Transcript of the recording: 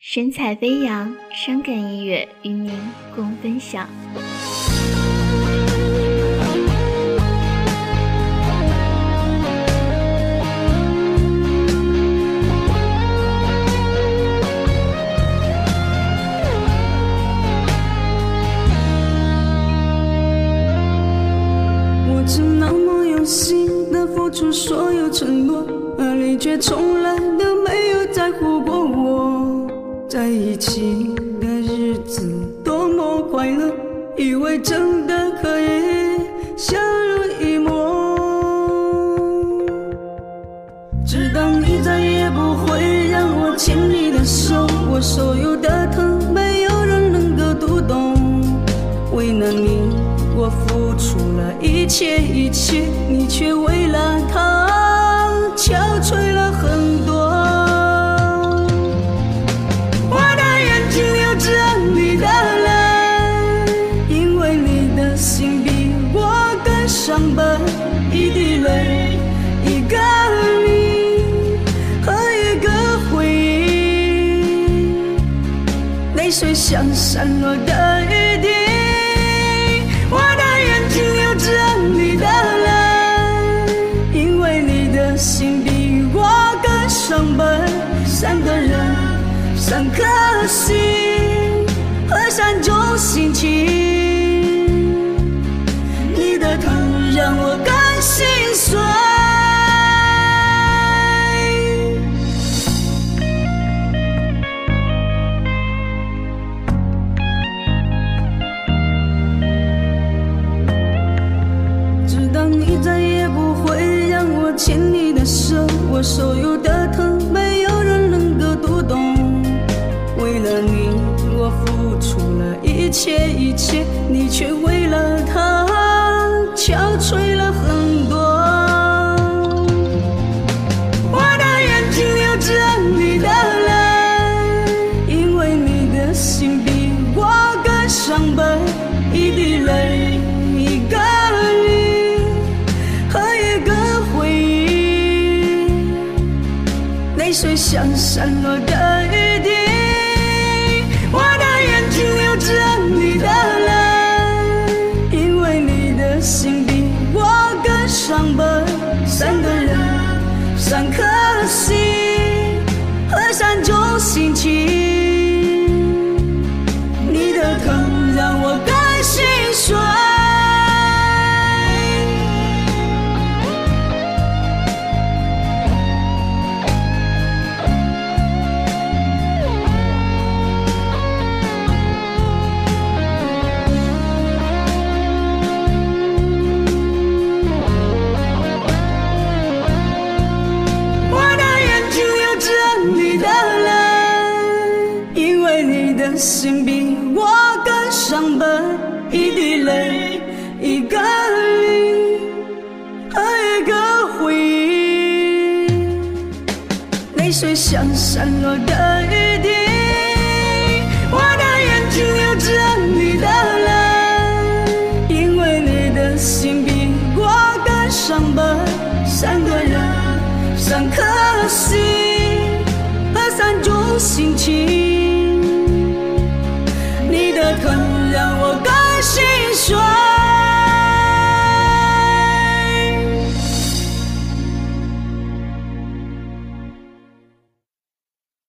神采飞扬，伤感音乐与您共分享。我曾那么用心的付出所有承诺，而你却从来都没有在乎过我。在一起的日子多么快乐，以为真的可以相濡以沫，直到你再也不会让我牵你的手，我所有的疼没有人能够读懂。为了你，我付出了一切一切，你却为了他憔悴伤悲。一滴泪，一个你和一个回忆，泪水像散落的雨滴。我的眼睛流着你的泪，因为你的心比我更伤悲。三个人，三颗心，让我更心碎。直到你再也不会让我牵你的手，我所有的疼没有人能够读懂。为了你，我付出了一切一切，你却为了他憔悴了很多。我的眼睛流着你的泪，因为你的心比我更伤悲。一滴泪，一个你和一个回忆，泪水像散落的心比我更伤悲。一滴泪，一个你和一个回忆，泪水像散落的雨滴。我的眼睛流着你的泪，因为你的心比我更伤悲。三个人。三颗心和三种心情。